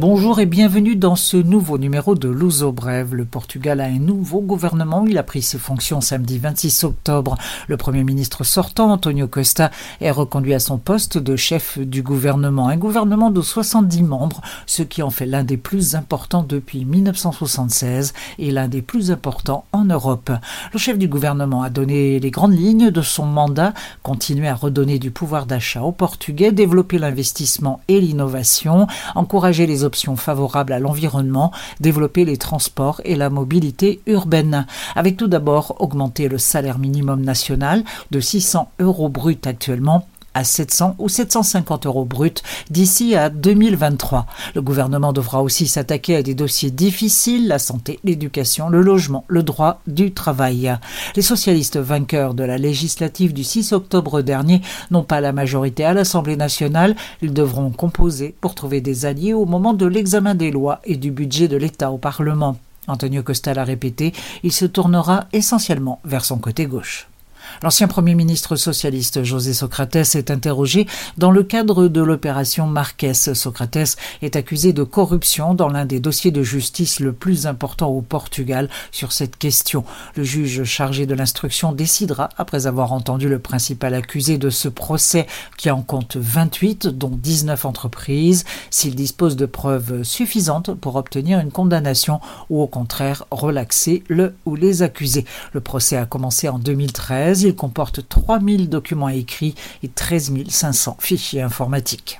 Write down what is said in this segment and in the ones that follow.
Bonjour et bienvenue dans ce nouveau numéro de Luso Brève. Le Portugal a un nouveau gouvernement. Il a pris ses fonctions samedi 26 octobre. Le Premier ministre sortant, Antonio Costa, est reconduit à son poste de chef du gouvernement. Un gouvernement de 70 membres, ce qui en fait l'un des plus importants depuis 1976 et l'un des plus importants en Europe. Le chef du gouvernement a donné les grandes lignes de son mandat, continuer à redonner du pouvoir d'achat aux Portugais, développer l'investissement et l'innovation, encourager les favorables à l'environnement, développer les transports et la mobilité urbaine, avec tout d'abord augmenter le salaire minimum national de 600 euros brut actuellement à 700 ou 750 euros bruts d'ici à 2023. Le gouvernement devra aussi s'attaquer à des dossiers difficiles, la santé, l'éducation, le logement, le droit du travail. Les socialistes vainqueurs de la législative du 6 octobre dernier n'ont pas la majorité à l'Assemblée nationale. Ils devront composer pour trouver des alliés au moment de l'examen des lois et du budget de l'État au Parlement. Antonio Costa l'a répété, il se tournera essentiellement vers son côté gauche. L'ancien Premier ministre socialiste José Socrates est interrogé dans le cadre de l'opération Marques. Socrates est accusé de corruption dans l'un des dossiers de justice le plus important au Portugal sur cette question. Le juge chargé de l'instruction décidera, après avoir entendu le principal accusé de ce procès qui en compte 28, dont 19 entreprises, s'il dispose de preuves suffisantes pour obtenir une condamnation ou au contraire relaxer le ou les accusés. Le procès a commencé en 2013 comporte 3000 documents écrits et 13 500 fichiers informatiques.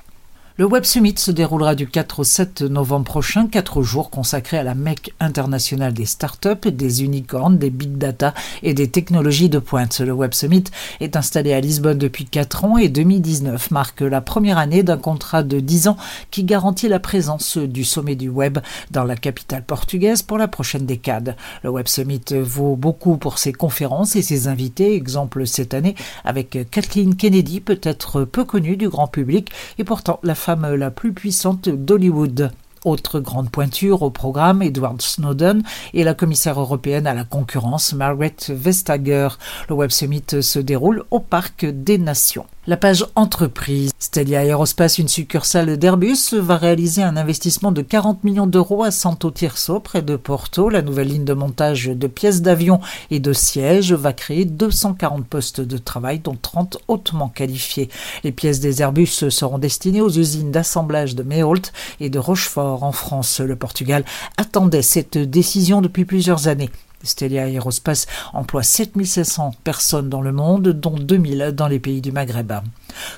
Le Web Summit se déroulera du 4 au 7 novembre prochain, quatre jours consacrés à la mecque internationale des startups, des unicornes, des big data et des technologies de pointe. Le Web Summit est installé à Lisbonne depuis 4 ans et 2019 marque la première année d'un contrat de 10 ans qui garantit la présence du sommet du web dans la capitale portugaise pour la prochaine décade. Le Web Summit vaut beaucoup pour ses conférences et ses invités, exemple cette année avec Kathleen Kennedy, peut-être peu connue du grand public et pourtant la femme la plus puissante d'Hollywood. Autre grande pointure au programme, Edward Snowden et la commissaire européenne à la concurrence, Margaret Vestager. Le Web Summit se déroule au Parc des Nations. La page entreprise. Stelia Aerospace, une succursale d'Airbus, va réaliser un investissement de 40 millions d'euros à Santo Tirso, près de Porto. La nouvelle ligne de montage de pièces d'avion et de sièges va créer 240 postes de travail, dont 30 hautement qualifiés. Les pièces des Airbus seront destinées aux usines d'assemblage de Meholt et de Rochefort en France. Le Portugal attendait cette décision depuis plusieurs années. Stelia Aerospace emploie 7500 personnes dans le monde, dont 2000 dans les pays du Maghreb.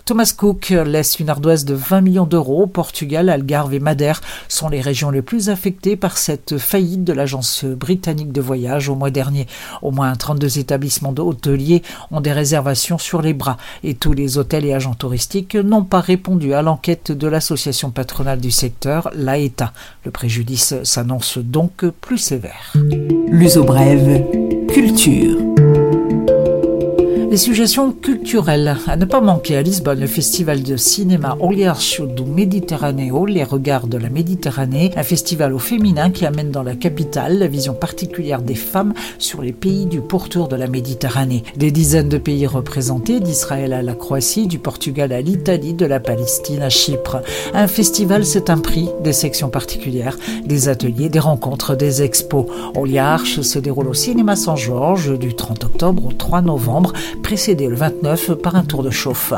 Thomas Cook laisse une ardoise de 20 millions d'euros. Portugal, Algarve et Madère sont les régions les plus affectées par cette faillite de l'agence britannique de voyage au mois dernier. Au moins 32 établissements hôteliers ont des réservations sur les bras et tous les hôtels et agents touristiques n'ont pas répondu à l'enquête de l'association patronale du secteur, l'AETA. Le préjudice s'annonce donc plus sévère. L'uso brève, culture. Les suggestions culturelles à ne pas manquer à Lisbonne, le festival de cinéma Olhar do Mediterrâneo, les regards de la Méditerranée, un festival au féminin qui amène dans la capitale la vision particulière des femmes sur les pays du pourtour de la Méditerranée. Des dizaines de pays représentés, d'Israël à la Croatie, du Portugal à l'Italie, de la Palestine à Chypre. Un festival, c'est un prix, des sections particulières, des ateliers, des rencontres, des expos. Oliarch se déroule au cinéma Saint-Georges du 30 octobre au 3 novembre précédé le 29 par un tour de chauffe.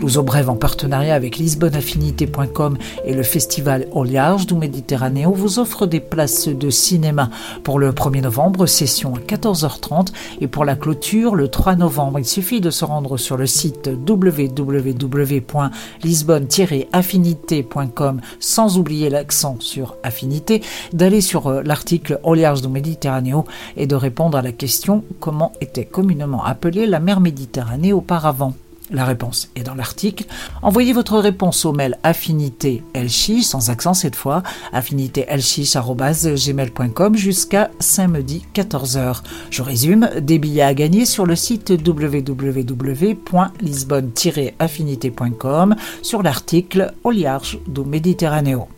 L'Ouzo Brève en partenariat avec lisbonaffinité.com et le festival Oliage du Méditerranée vous offre des places de cinéma pour le 1er novembre, session à 14h30 et pour la clôture le 3 novembre. Il suffit de se rendre sur le site www.lisbonne-affinité.com sans oublier l'accent sur affinité, d'aller sur euh, l'article Oliage du Méditerranée et de répondre à la question comment était communément appelée la mer Méditerranée auparavant. La réponse est dans l'article. Envoyez votre réponse au mail affinité sans accent cette fois, affinité gmail.com jusqu'à samedi 14h. Je résume, des billets à gagner sur le site www.lisbonne-affinité.com sur l'article Au liarge du Méditerraneo.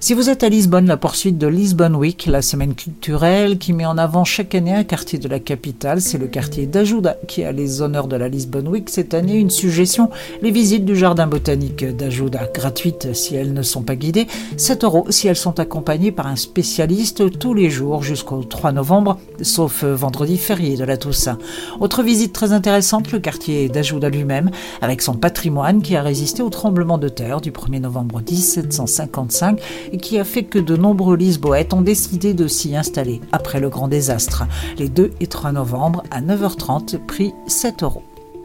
Si vous êtes à Lisbonne, la poursuite de Lisbonne Week, la semaine culturelle qui met en avant chaque année un quartier de la capitale, c'est le quartier d'Ajuda qui a les honneurs de la Lisbonne Week. Cette année, une suggestion, les visites du jardin botanique d'Ajuda, gratuites si elles ne sont pas guidées, 7 euros si elles sont accompagnées par un spécialiste tous les jours jusqu'au 3 novembre, sauf vendredi férié de la Toussaint. Autre visite très intéressante, le quartier d'Ajuda lui-même, avec son patrimoine qui a résisté au tremblement de terre du 1er novembre 1755 et qui a fait que de nombreux Lisboètes ont décidé de s'y installer après le grand désastre, les 2 et 3 novembre à 9h30, prix 7 euros.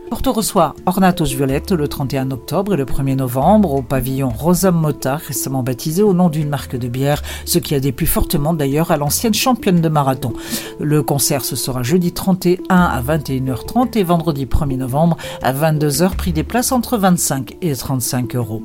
Porto reçoit Ornatos Violette le 31 octobre et le 1er novembre au pavillon Rosa Mota, récemment baptisé au nom d'une marque de bière, ce qui a déplu fortement d'ailleurs à l'ancienne championne de marathon. Le concert ce sera jeudi 31 à 21h30 et vendredi 1er novembre à 22h, prix des places entre 25 et 35 euros.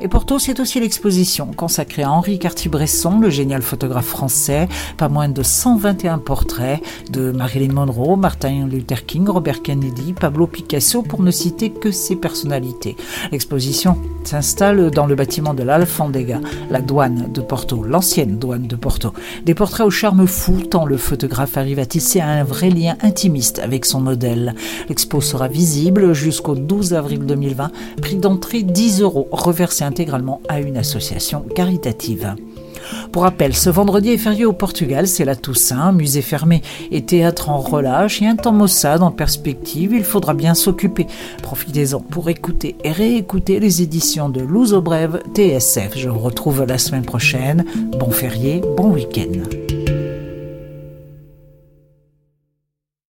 Et Porto, c'est aussi l'exposition consacrée à Henri Cartier-Bresson, le génial photographe français, pas moins de 121 portraits de Marilyn Monroe, Martin Luther King, Robert Kennedy, Pablo Picasso, pour ne citer que ces personnalités. L'exposition s'installe dans le bâtiment de l'Alfandega, la douane de Porto, l'ancienne douane de Porto. Des portraits au charme fou, tant le photographe arrive à tisser un vrai lien intimiste avec son modèle. L'expo sera visible jusqu'au 12 avril 2020, prix d'entrée 10 euros, intégralement à une association caritative. Pour rappel, ce vendredi est férié au Portugal, c'est la Toussaint, musée fermé et théâtre en relâche et un temps maussade en perspective, il faudra bien s'occuper. Profitez-en pour écouter et réécouter les éditions de Louzo Brève TSF. Je vous retrouve la semaine prochaine. Bon férié, bon week-end.